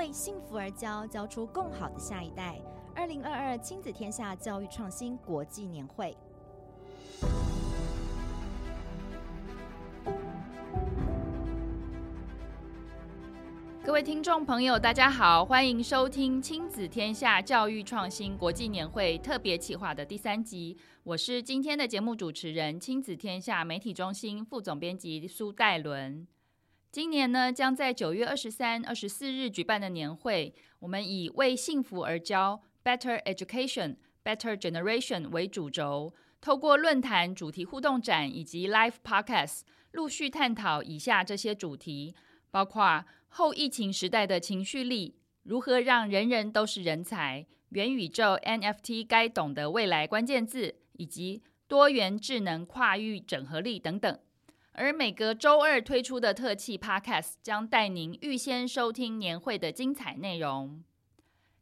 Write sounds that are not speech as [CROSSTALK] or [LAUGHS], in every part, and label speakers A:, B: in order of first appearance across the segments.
A: 为幸福而教，教出更好的下一代。二零二二亲子天下教育创新国际年会。
B: 各位听众朋友，大家好，欢迎收听亲子天下教育创新国际年会特别企划的第三集。我是今天的节目主持人，亲子天下媒体中心副总编辑苏岱伦。今年呢，将在九月二十三、二十四日举办的年会，我们以为幸福而教 （Better Education, Better Generation） 为主轴，透过论坛、主题互动展以及 Live Podcast，陆续探讨以下这些主题，包括。后疫情时代的情绪力，如何让人人都是人才？元宇宙 NFT 该懂的未来关键字，以及多元智能跨域整合力等等。而每个周二推出的特辑 Podcast 将带您预先收听年会的精彩内容。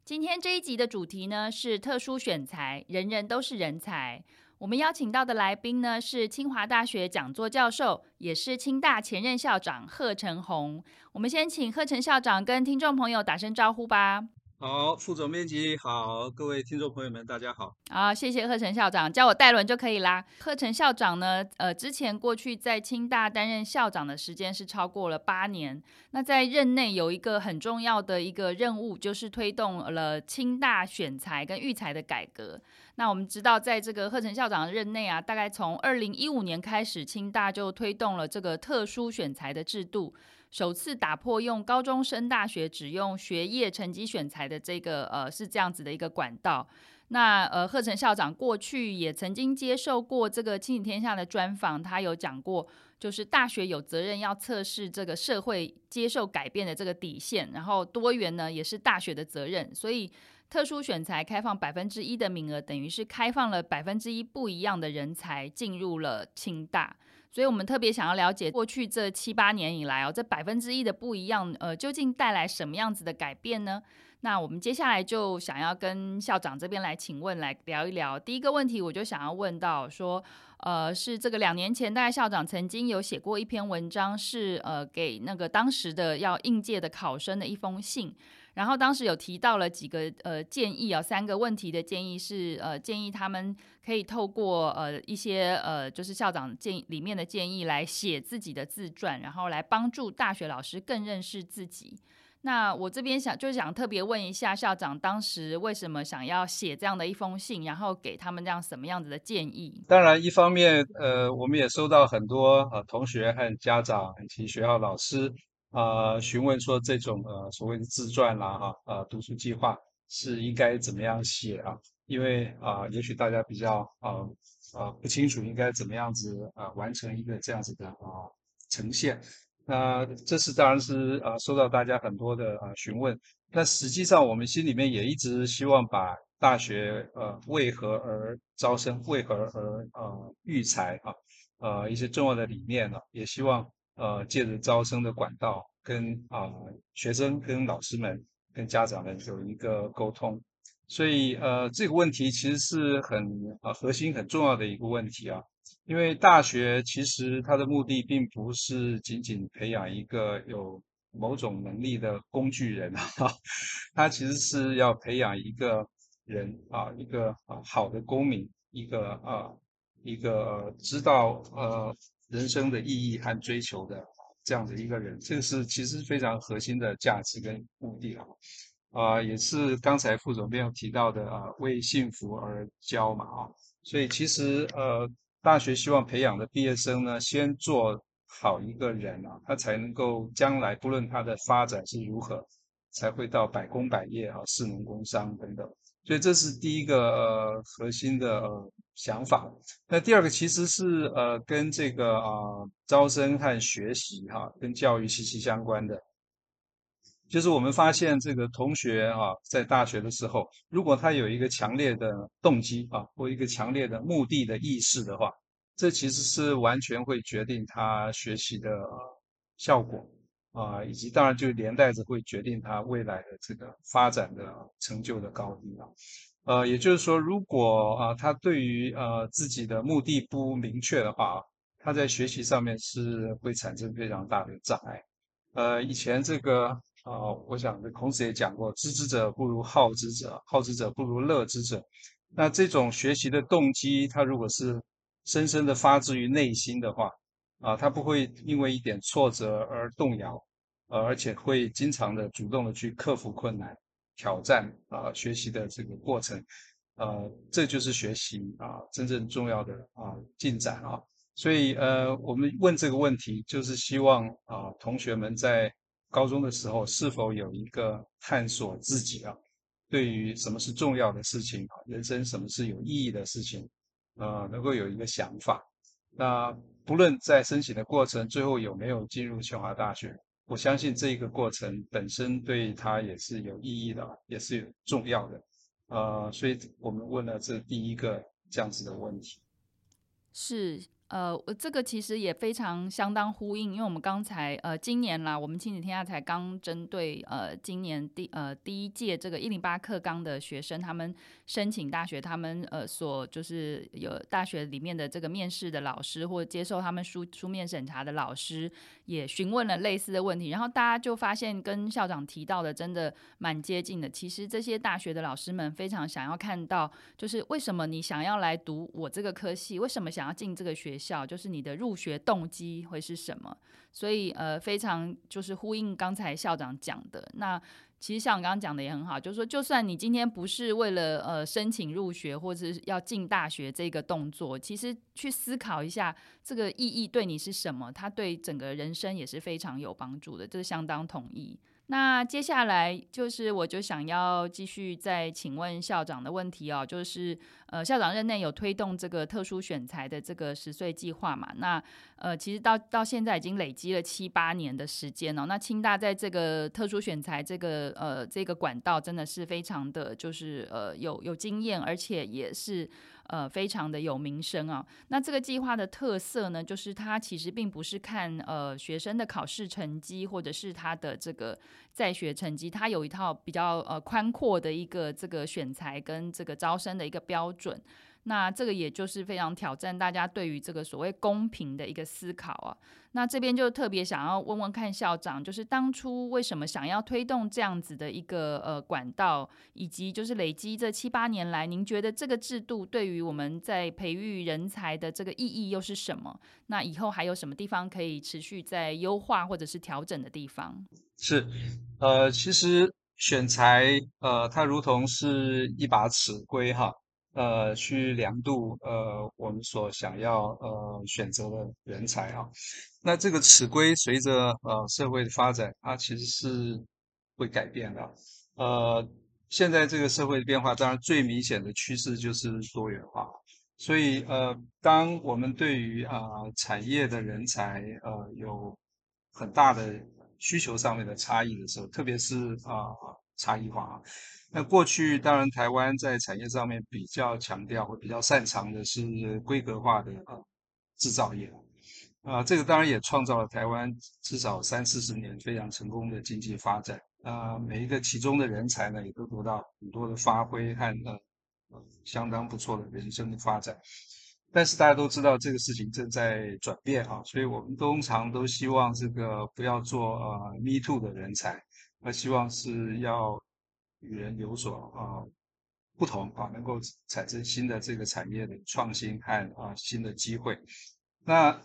B: 今天这一集的主题呢，是特殊选材，人人都是人才。我们邀请到的来宾呢，是清华大学讲座教授，也是清大前任校长贺承鸿。我们先请贺成校长跟听众朋友打声招呼吧。
C: 好，副总编辑好，各位听众朋友们，大家好。
B: 好，谢谢贺成校长，叫我戴伦就可以啦。贺成校长呢，呃，之前过去在清大担任校长的时间是超过了八年。那在任内有一个很重要的一个任务，就是推动了清大选才跟育才的改革。那我们知道，在这个贺成校长的任内啊，大概从二零一五年开始，清大就推动了这个特殊选材的制度，首次打破用高中升大学只用学业成绩选材的这个呃是这样子的一个管道。那呃，贺成校长过去也曾经接受过这个《亲子天下》的专访，他有讲过，就是大学有责任要测试这个社会接受改变的这个底线，然后多元呢也是大学的责任，所以。特殊选才开放百分之一的名额，等于是开放了百分之一不一样的人才进入了清大，所以我们特别想要了解过去这七八年以来哦，这百分之一的不一样，呃，究竟带来什么样子的改变呢？那我们接下来就想要跟校长这边来请问，来聊一聊。第一个问题，我就想要问到说，呃，是这个两年前，大概校长曾经有写过一篇文章，是呃给那个当时的要应届的考生的一封信。然后当时有提到了几个呃建议啊，三个问题的建议是呃建议他们可以透过呃一些呃就是校长建议里面的建议来写自己的自传，然后来帮助大学老师更认识自己。那我这边想就想特别问一下校长，当时为什么想要写这样的一封信，然后给他们这样什么样子的建议？
C: 当然，一方面呃我们也收到很多呃同学和家长以及学校老师。啊、呃，询问说这种呃所谓的自传啦，哈，呃，读书计划是应该怎么样写啊？因为啊、也许大家比较啊啊、呃呃、不清楚应该怎么样子啊、完成一个这样子的啊、呈现。那这是当然是啊、呃、受到大家很多的啊、询问。但实际上我们心里面也一直希望把大学呃为何而招生，为何而呃育才啊呃一些重要的理念呢、也希望。呃，借着招生的管道，跟啊、学生、跟老师们、跟家长们有一个沟通，所以呃这个问题其实是很、核心、很重要的一个问题啊。因为大学其实它的目的并不是仅仅培养一个有某种能力的工具人哈，[LAUGHS] 它其实是要培养一个人啊，一个好的公民，一个啊一个知道呃。人生的意义和追求的这样的一个人，这个是其实非常核心的价值跟目的啊，啊，也是刚才副总编有提到的啊，为幸福而教嘛啊，所以其实呃，大学希望培养的毕业生呢，先做好一个人啊，他才能够将来不论他的发展是如何，才会到百工百业啊，士农工商等等。所以这是第一个呃核心的呃想法。那第二个其实是呃跟这个啊、招生和学习哈、跟教育息息相关的，就是我们发现这个同学啊在大学的时候，如果他有一个强烈的动机啊或一个强烈的目的的意识的话，这其实是完全会决定他学习的效果。啊，以及当然就连带着会决定他未来的这个发展的成就的高低啊。呃，也就是说，如果啊他对于呃自己的目的不明确的话，他在学习上面是会产生非常大的障碍。呃，以前这个啊，我想孔子也讲过，知之者不如好之者，好之者不如乐之者。那这种学习的动机，它如果是深深的发自于内心的话，啊，他不会因为一点挫折而动摇，呃，而且会经常的主动的去克服困难、挑战啊，学习的这个过程，呃，这就是学习啊真正重要的啊进展啊。所以呃，我们问这个问题，就是希望啊同学们在高中的时候是否有一个探索自己啊，对于什么是重要的事情啊，人生什么是有意义的事情，呃，能够有一个想法。那不论在申请的过程最后有没有进入清华大学，我相信这个过程本身对他也是有意义的，也是有重要的。呃，所以我们问了这第一个这样子的问题。
B: 是。呃，这个其实也非常相当呼应，因为我们刚才呃，今年啦，我们亲子天下才刚针对呃，今年第呃第一届这个一零八课纲的学生，他们申请大学，他们呃所就是有大学里面的这个面试的老师，或接受他们书书面审查的老师，也询问了类似的问题，然后大家就发现跟校长提到的真的蛮接近的。其实这些大学的老师们非常想要看到，就是为什么你想要来读我这个科系，为什么想要进这个学校，就是你的入学动机会是什么？所以呃，非常就是呼应刚才校长讲的那。其实像我刚刚讲的也很好，就是说，就算你今天不是为了呃申请入学或者是要进大学这个动作，其实去思考一下这个意义对你是什么，它对整个人生也是非常有帮助的，这是相当同意。那接下来就是，我就想要继续再请问校长的问题哦，就是呃，校长任内有推动这个特殊选才的这个十岁计划嘛？那呃，其实到到现在已经累积了七八年的时间哦。那清大在这个特殊选才这个呃这个管道真的是非常的就是呃有有经验，而且也是。呃，非常的有名声啊。那这个计划的特色呢，就是它其实并不是看呃学生的考试成绩或者是他的这个在学成绩，它有一套比较呃宽阔的一个这个选材跟这个招生的一个标准。那这个也就是非常挑战大家对于这个所谓公平的一个思考啊。那这边就特别想要问问看校长，就是当初为什么想要推动这样子的一个呃管道，以及就是累积这七八年来，您觉得这个制度对于我们在培育人才的这个意义又是什么？那以后还有什么地方可以持续在优化或者是调整的地方？
C: 是，呃，其实选才呃，它如同是一把尺规哈。呃，去量度呃我们所想要呃选择的人才啊，那这个尺规随着呃社会的发展，它其实是会改变的。呃，现在这个社会的变化，当然最明显的趋势就是多元化。所以呃，当我们对于啊、产业的人才呃有很大的需求上面的差异的时候，特别是啊、差异化啊。那过去当然，台湾在产业上面比较强调或比较擅长的是规格化的呃制造业，啊，这个当然也创造了台湾至少三四十年非常成功的经济发展，啊，每一个其中的人才呢，也都得到很多的发挥和呃相当不错的人生的发展。但是大家都知道这个事情正在转变啊，所以我们通常都希望这个不要做呃 me too 的人才，而希望是要。与人有所啊不同啊，能够产生新的这个产业的创新和啊新的机会。那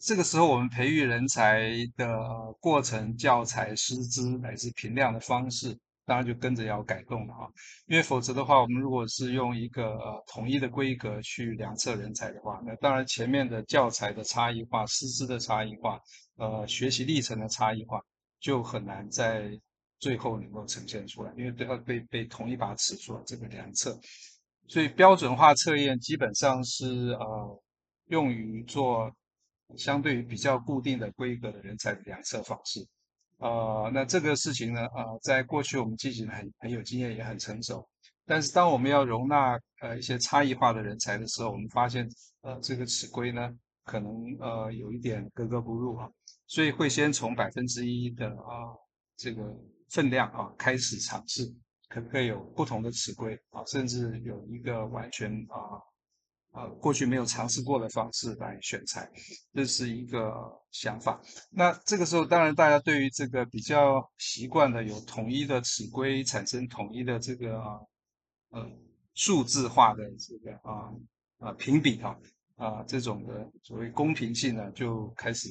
C: 这个时候，我们培育人才的过程、教材、师资乃至评量的方式，当然就跟着要改动了啊。因为否则的话，我们如果是用一个呃统一的规格去量测人才的话，那当然前面的教材的差异化、师资的差异化、呃学习历程的差异化，就很难在。最后能够呈现出来，因为都要被被同一把尺做这个量测，所以标准化测验基本上是呃用于做相对于比较固定的规格的人才的量测方式。呃，那这个事情呢，呃，在过去我们进行很很有经验，也很成熟。但是当我们要容纳呃一些差异化的人才的时候，我们发现呃这个尺规呢可能呃有一点格格不入啊，所以会先从百分之一的啊、这个。分量啊，开始尝试可不可以有不同的尺规啊，甚至有一个完全啊啊过去没有尝试过的方式来选材，这是一个想法。那这个时候，当然大家对于这个比较习惯的有统一的尺规，产生统一的这个啊呃数字化的这个啊啊评比哈啊，啊这种的所谓公平性呢，就开始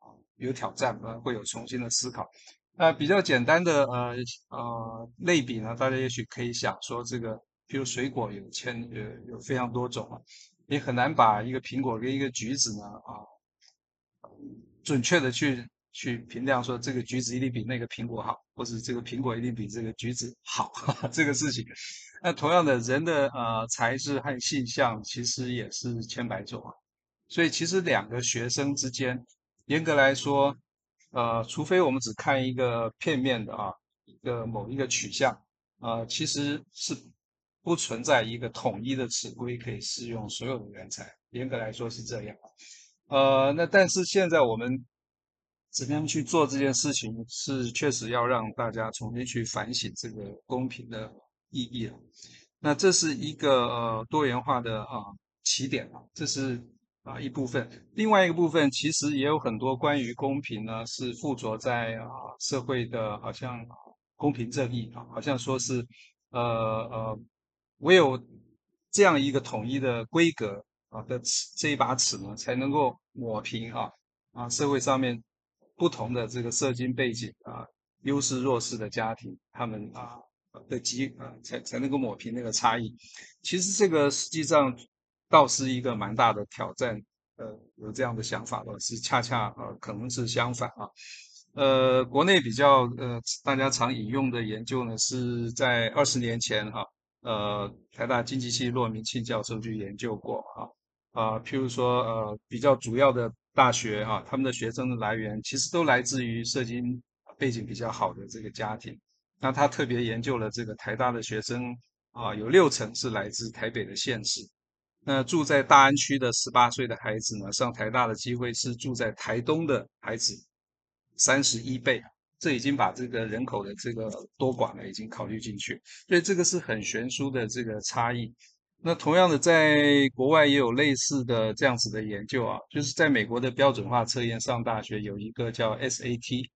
C: 啊有挑战，呃会有重新的思考。那比较简单的呃呃类比呢，大家也许可以想说，这个比如水果有千有有非常多种啊，你很难把一个苹果跟一个橘子呢啊准确的去去评量说这个橘子一定比那个苹果好，或者这个苹果一定比这个橘子好，哈 [LAUGHS] 哈这个事情。那同样的人的呃材质和性向其实也是千百种啊，所以其实两个学生之间，严格来说。呃，除非我们只看一个片面的啊，一个某一个取向，呃，其实是不存在一个统一的尺规可以适用所有的人才。严格来说是这样。呃，那但是现在我们怎么样去做这件事情，是确实要让大家重新去反省这个公平的意义了。那这是一个呃多元化的啊起点啊，这是。啊，一部分，另外一个部分其实也有很多关于公平呢，是附着在啊社会的，好像公平正义啊，好像说是呃呃，唯有这样一个统一的规格啊的尺，这一把尺呢，才能够抹平啊啊社会上面不同的这个社经背景啊，优势弱势的家庭，他们啊的基啊，才才能够抹平那个差异。其实这个实际上。倒是一个蛮大的挑战，呃，有这样的想法的是恰恰呃可能是相反啊，呃，国内比较呃大家常引用的研究呢，是在二十年前哈、呃，台大经济系骆明庆教授就研究过啊，啊，譬如说呃比较主要的大学哈、他们的学生的来源其实都来自于社经背景比较好的这个家庭，那他特别研究了这个台大的学生啊，有六成是来自台北的县市。那住在大安区的十八岁的孩子呢，上台大的机会是住在台东的孩子三十一倍，这已经把这个人口的这个多寡呢已经考虑进去，所以这个是很悬殊的这个差异。那同样的，在国外也有类似的这样子的研究啊，就是在美国的标准化测验上大学有一个叫 SAT，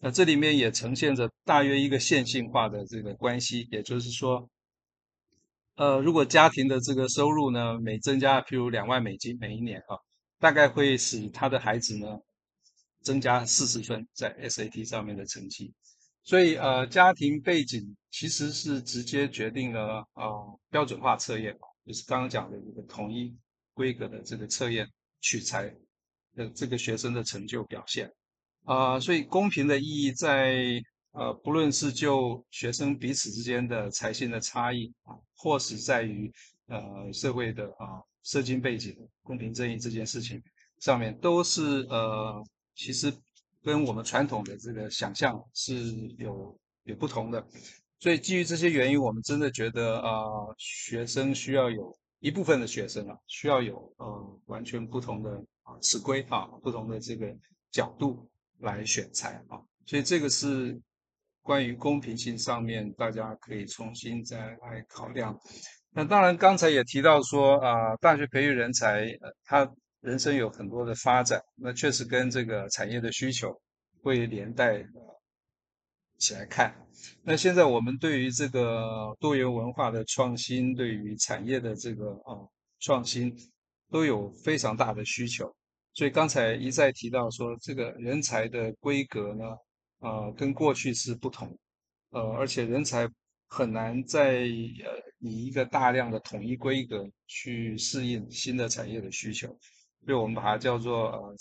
C: 那这里面也呈现着大约一个线性化的这个关系，也就是说。呃，如果家庭的这个收入呢，每增加，譬如两万美金每一年啊，大概会使他的孩子呢增加四十分在 SAT 上面的成绩。所以呃，家庭背景其实是直接决定了呃标准化测验，就是刚刚讲的一个统一规格的这个测验取材的这个学生的成就表现。啊、所以公平的意义在。呃，不论是就学生彼此之间的才性的差异啊，或是在于呃社会的啊社经背景公平正义这件事情上面，都是呃其实跟我们传统的这个想象是有有不同的。所以基于这些原因，我们真的觉得啊、学生需要有一部分的学生啊，需要有呃完全不同的啊尺规啊不同的这个角度来选材啊，所以这个是。关于公平性上面，大家可以重新再来考量。那当然，刚才也提到说啊，大学培育人才，呃，他人生有很多的发展，那确实跟这个产业的需求会连带起来看。那现在我们对于这个多元文化的创新，对于产业的这个啊创新，都有非常大的需求。所以刚才一再提到说，这个人才的规格呢，呃，跟过去是不同，呃，而且人才很难再呃以一个大量的统一规格去适应新的产业的需求，所以我们把它叫做呃，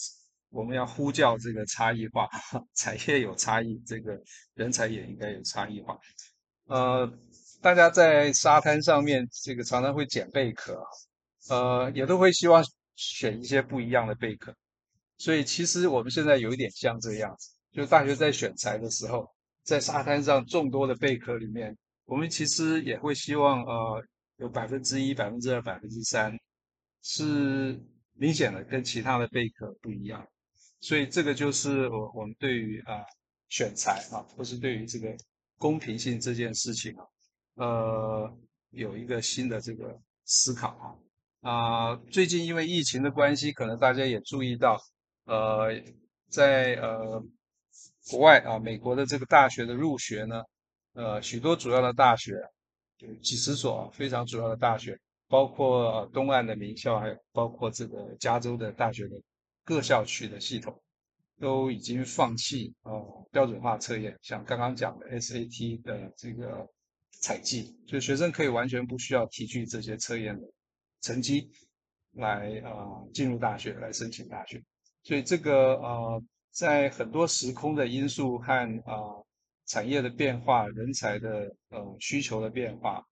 C: 我们要呼叫这个差异化，[LAUGHS] 产业有差异，这个人才也应该有差异化。呃，大家在沙滩上面这个常常会捡贝壳，呃，也都会希望选一些不一样的贝壳，所以其实我们现在有一点像这样子。就大学在选材的时候，在沙滩上众多的贝壳里面，我们其实也会希望，呃，有百分之一、百分之二、百分之三是明显的跟其他的贝壳不一样。所以这个就是我我们对于啊选材啊，或是对于这个公平性这件事情啊，呃，有一个新的这个思考啊。啊、最近因为疫情的关系，可能大家也注意到，呃，在呃国外啊，美国的这个大学的入学呢，呃，许多主要的大学，几十所非常主要的大学，包括东岸的名校，还有包括这个加州的大学的各校区的系统，都已经放弃啊、标准化测验，像刚刚讲的 SAT 的这个采集，所以学生可以完全不需要提取这些测验的。成绩来啊、进入大学来申请大学，所以这个呃在很多时空的因素和啊、产业的变化、人才的呃需求的变化，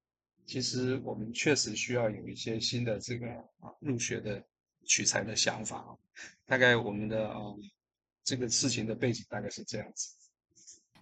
C: 其实我们确实需要有一些新的这个啊入学的取材的想法。大概我们的啊这个事情的背景大概是这样子。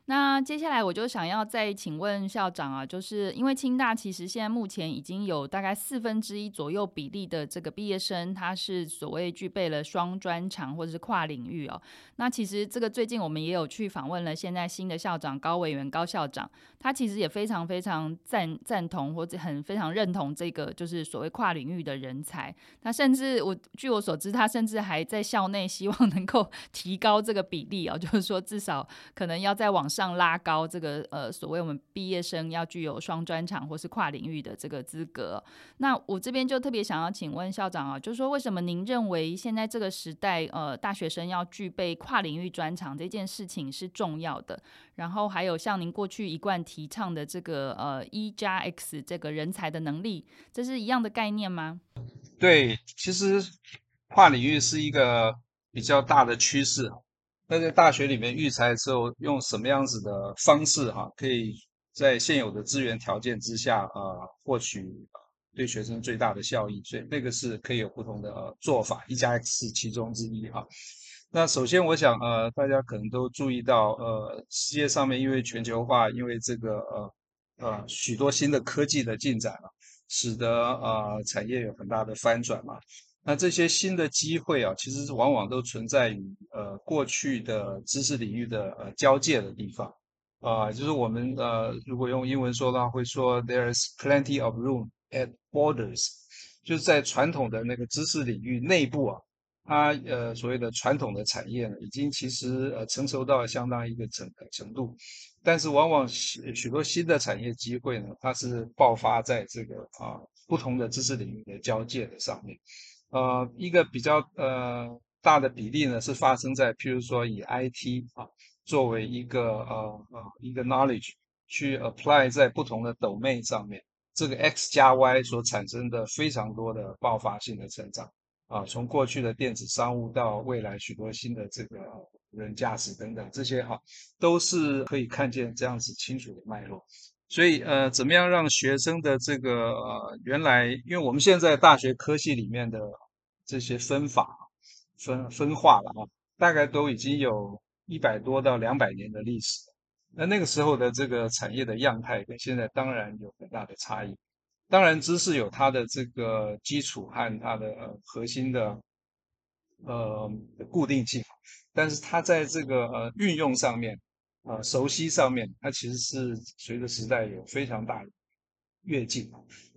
B: 那接下来我就想要再请问校长啊，就是因为清大其实现在目前已经有大概四分之一左右比例的这个毕业生，他是所谓具备了双专长或者是跨领域哦。那其实这个最近我们也有去访问了现在新的校长高委员高校长，他其实也非常非常赞赞同或者很非常认同这个就是所谓跨领域的人才。那甚至我据我所知，他甚至还在校内希望能够 [LAUGHS] 提高这个比例哦，就是说至少可能要再往上拉高这个呃，所谓我们毕业生要具有双专长或是跨领域的这个资格。那我这边就特别想要请问校长啊，就是说为什么您认为现在这个时代呃，大学生要具备跨领域专长这件事情是重要的？然后还有像您过去一贯提倡的这个呃一加 X 这个人才的能力，这是一样的概念吗？
C: 对，其实跨领域是一个比较大的趋势。那在大学里面育才的时候，用什么样子的方式哈、可以在现有的资源条件之下啊，获取对学生最大的效益？所以那个是可以有不同的做法，一加 X 是其中之一哈、啊。那首先我想呃，大家可能都注意到呃，世界上面因为全球化，因为这个呃呃许多新的科技的进展啊，使得呃产业有很大的翻转嘛。那这些新的机会啊，其实往往都存在于呃过去的知识领域的呃交界的地方。啊、就是我们呃如果用英文说的话，会说 There is plenty of room at borders，就是在传统的那个知识领域内部啊，它呃所谓的传统的产业呢，已经其实呃成熟到相当一个程程度，但是往往许许多新的产业机会呢，它是爆发在这个啊不同的知识领域的交界的上面。呃，一个比较呃大的比例呢，是发生在譬如说以 IT 啊作为一个呃呃一个 knowledge 去 apply 在不同的 domain 上面，这个 X 加 Y 所产生的非常多的爆发性的成长啊，从过去的电子商务到未来许多新的这个无人驾驶等等这些哈，都是可以看见这样子清楚的脉络。所以，呃，怎么样让学生的这个呃，原来，因为我们现在大学科系里面的这些分法、分分化了啊，大概都已经有一百多到两百年的历史。那那个时候的这个产业的样态跟现在当然有很大的差异。当然，知识有它的这个基础和它的核心的呃固定性，但是它在这个呃运用上面。呃，熟悉上面，它其实是随着时代有非常大的跃进，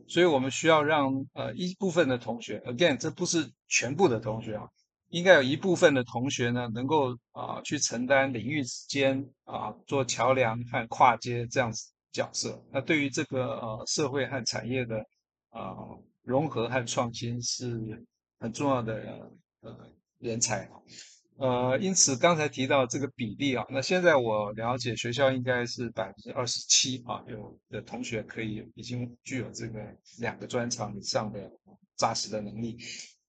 C: 所以我们需要让呃一部分的同学，again，这不是全部的同学啊，应该有一部分的同学呢，能够啊、去承担领域之间啊、做桥梁和跨接这样子角色。那对于这个呃社会和产业的啊、融合和创新是很重要的呃人才。呃，因此刚才提到这个比例啊，那现在我了解学校应该是百分之二十七啊，有的同学可以已经具有这个两个专长以上的扎实的能力。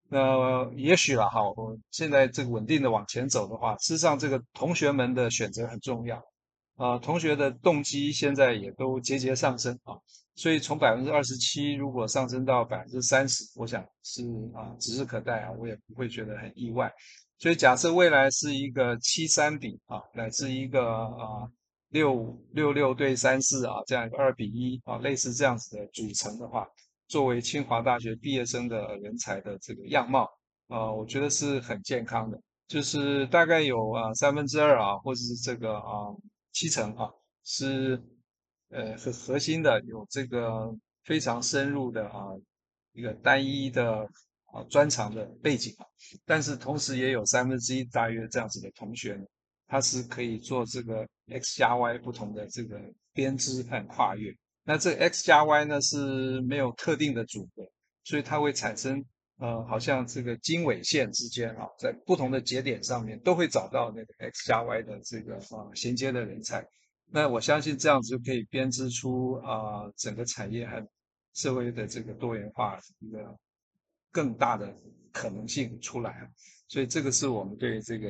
C: 那也许了哈，我现在这个稳定的往前走的话，事实上这个同学们的选择很重要啊，同学的动机现在也都节节上升啊，所以从百分之二十七如果上升到百分之三十，我想是啊指日可待啊，我也不会觉得很意外。所以假设未来是一个七三比啊，乃至一个啊六六六对三四啊这样一个二比一啊，类似这样子的组成的话，作为清华大学毕业生的人才的这个样貌啊，我觉得是很健康的，就是大概有啊三分之二啊，或者是这个啊七成啊，是呃很核心的，有这个非常深入的啊一个单一的啊专长的背景，但是同时也有三分之一大约这样子的同学呢，他是可以做这个 X 加 Y 不同的这个编织和跨越。那这 X 加 Y 呢是没有特定的组合，所以它会产生呃，好像这个经纬线之间啊，在不同的节点上面都会找到那个 X 加 Y 的这个啊衔接的人才。那我相信这样子就可以编织出啊整个产业和社会的这个多元化一个更大的可能性出来。所以这个是我们对这个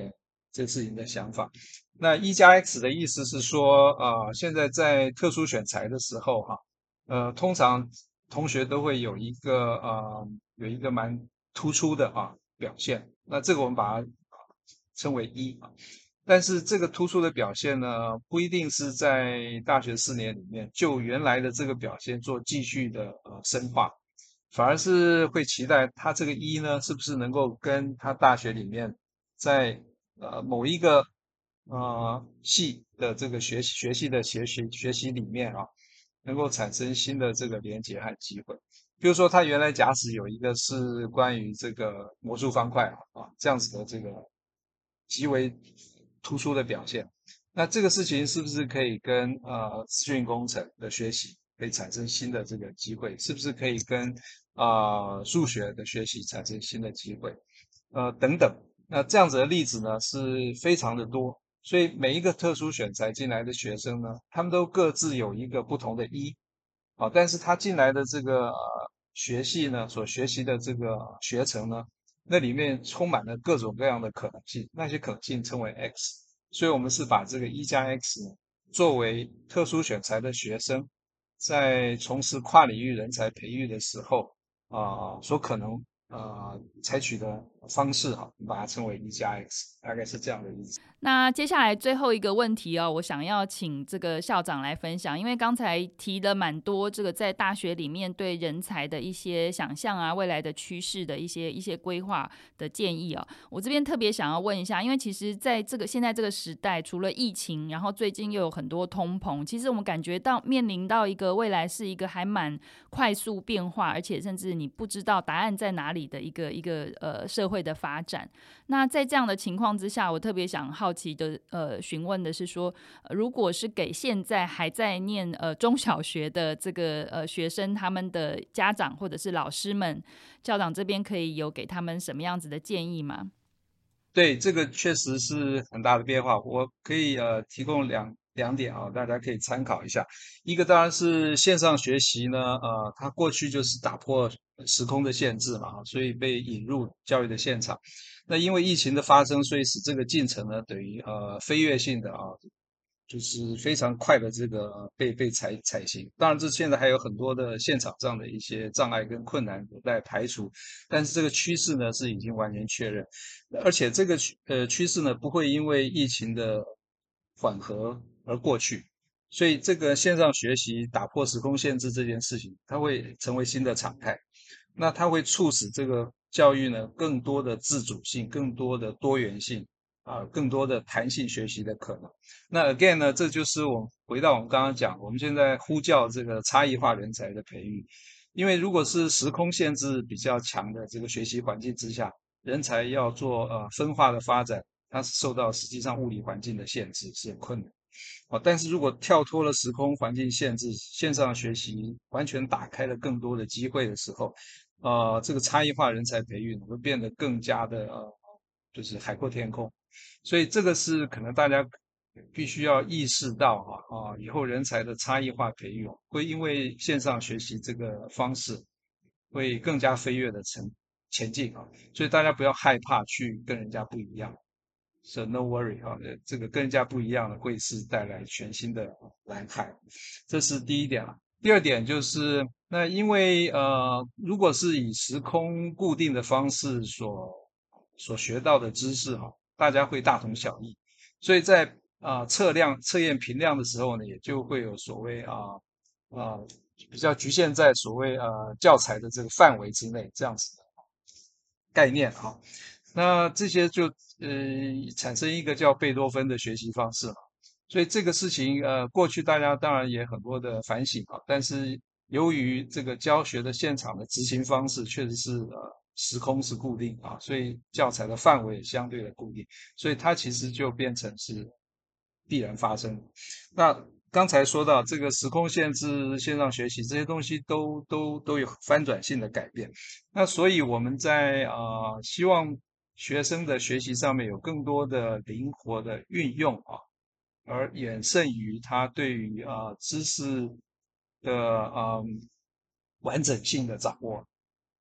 C: 这事情的想法。那一加 X 的意思是说啊，现在在特殊选材的时候哈，呃，通常同学都会有一个啊有一个蛮突出的啊表现。那这个我们把它称为一啊。但是这个突出的表现呢，不一定是在大学四年里面就原来的这个表现做继续的呃深化，反而是会期待他这个一呢，是不是能够跟他大学里面在呃某一个呃系的这个学习学习的学习学习里面啊，能够产生新的这个连接和机会。比如说他原来假使有一个是关于这个魔术方块啊这样子的这个极为。突出的表现，那这个事情是不是可以跟呃资讯工程的学习可以产生新的这个机会？是不是可以跟啊、数学的学习产生新的机会？呃等等，那这样子的例子呢是非常的多，所以每一个特殊选材进来的学生呢，他们都各自有一个不同的一，啊，但是他进来的这个、呃、学系呢，所学习的这个学程呢。那里面充满了各种各样的可能性，那些可能性称为 X，所以我们是把这个一加 X 呢，作为特殊选材的学生在从事跨领域人才培育的时候啊、所可能。呃，采取的方式哈，把它称为一加 X，大概是这样的意思。
B: 那接下来最后一个问题哦，我想要请这个校长来分享，因为刚才提了蛮多这个在大学里面对人才的一些想象啊，未来的趋势的一些一些规划的建议啊，我这边特别想要问一下，因为其实在这个现在这个时代，除了疫情，然后最近又有很多通膨，其实我们感觉到面临到一个未来是一个还蛮快速变化，而且甚至你不知道答案在哪。里的一个一个呃社会会的发展，那在这样的情况之下，我特别想好奇的呃询问的是说，如果是给现在还在念呃中小学的这个呃学生，他们的家长或者是老师们，校长这边可以有给他们什么样子的建议吗？
C: 对，这个确实是很大的变化，我可以呃提供两。两点啊，大家可以参考一下。一个当然是线上学习呢，呃，它过去就是打破时空的限制嘛，所以被引入教育的现场。那因为疫情的发生，所以使这个进程呢，等于呃飞跃性的啊，就是非常快的这个被被采采行。当然，这现在还有很多的现场上的一些障碍跟困难有待排除，但是这个趋势呢是已经完全确认，而且这个趋呃趋势呢不会因为疫情的缓和。而过去，所以这个线上学习打破时空限制这件事情，它会成为新的常态。那它会促使这个教育呢，更多的自主性，更多的多元性，啊，更多的弹性学习的可能。那 again 呢，这就是我们回到我们刚刚讲，我们现在呼叫这个差异化人才的培育。因为如果是时空限制比较强的这个学习环境之下，人才要做呃分化的发展，它是受到实际上物理环境的限制，是很困难。啊，但是如果跳脱了时空环境限制，线上学习完全打开了更多的机会的时候，呃，这个差异化人才培育会变得更加的呃，就是海阔天空。所以这个是可能大家必须要意识到啊啊，以后人才的差异化培育会因为线上学习这个方式会更加飞跃的前前进啊，所以大家不要害怕去跟人家不一样。So no worry 哈，这个跟人家不一样的会是带来全新的蓝海，这是第一点了。第二点就是，那因为呃，如果是以时空固定的方式所所学到的知识哈，大家会大同小异，所以在啊、测量测验评量的时候呢，也就会有所谓啊啊、比较局限在所谓呃教材的这个范围之内这样子的概念哈。那这些就呃产生一个叫贝多芬的学习方式嘛，所以这个事情呃过去大家当然也很多的反省啊，但是由于这个教学的现场的执行方式确实是呃时空是固定啊，所以教材的范围也相对的固定，所以它其实就变成是必然发生。那刚才说到这个时空限制、线上学习这些东西都都都有翻转性的改变，那所以我们在啊、呃、希望学生的学习上面有更多的灵活的运用啊，而远胜于他对于啊、知识的啊、完整性的掌握，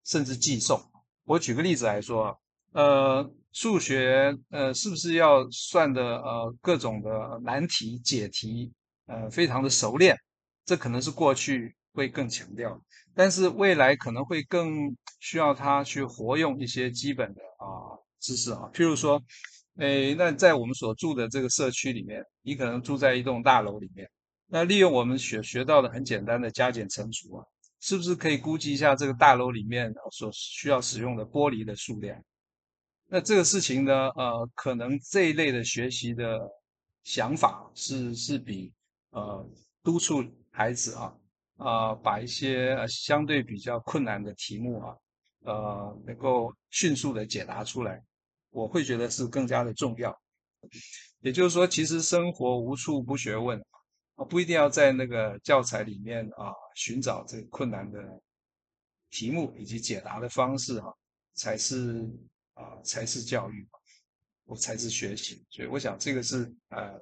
C: 甚至记诵。我举个例子来说，呃，数学呃是不是要算的呃各种的难题解题？呃，非常的熟练，这可能是过去会更强调，但是未来可能会更需要他去活用一些基本的啊、知识啊，譬如说，诶，那在我们所住的这个社区里面，你可能住在一栋大楼里面，那利用我们学学到的很简单的加减乘除啊，是不是可以估计一下这个大楼里面所需要使用的玻璃的数量？那这个事情呢，呃，可能这一类的学习的想法是是比。呃，督促孩子啊，啊、呃，把一些相对比较困难的题目啊，呃，能够迅速的解答出来，我会觉得是更加的重要。也就是说，其实生活无处不学问啊，不一定要在那个教材里面啊寻找这个困难的题目以及解答的方式哈、啊，才是啊才是教育，我才是学习。所以，我想这个是呃。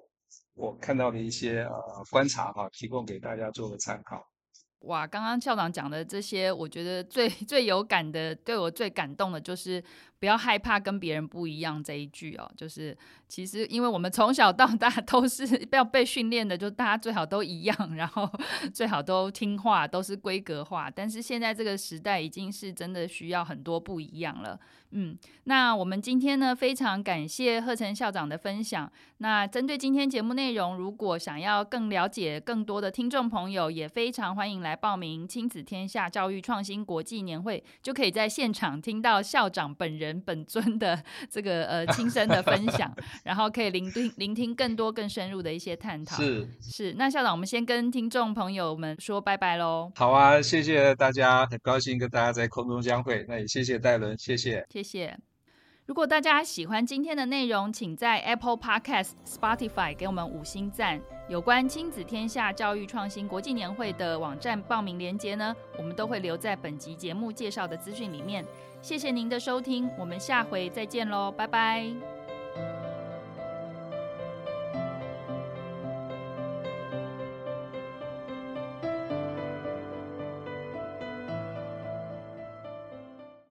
C: 我看到的一些呃观察哈，提供给大家做个参考。
B: 哇，刚刚校长讲的这些，我觉得最 [LAUGHS] 最有感的，对我最感动的就是。不要害怕跟别人不一样这一句哦，就是其实因为我们从小到大 [LAUGHS] 都是要被训练的，就大家最好都一样，然后 [LAUGHS] 最好都听话，都是规格化。但是现在这个时代已经是真的需要很多不一样了。嗯，那我们今天呢，非常感谢贺成校长的分享。那针对今天节目内容，如果想要更了解更多的听众朋友，也非常欢迎来报名亲子天下教育创新国际年会，就可以在现场听到校长本人。本尊的 [LAUGHS] 这个呃亲身的分享，[LAUGHS] 然后可以聆听聆听更多更深入的一些探讨。
C: 是
B: 是，那校长，我们先跟听众朋友们说拜拜喽。
C: 好啊，谢谢大家，很高兴跟大家在空中相会。那也谢谢戴伦，谢谢，
B: 谢谢。如果大家喜欢今天的内容，请在 Apple Podcast、Spotify 给我们五星赞。有关亲子天下教育创新国际年会的网站报名链接呢，我们都会留在本集节目介绍的资讯里面。谢谢您的收听，我们下回再见喽，拜拜。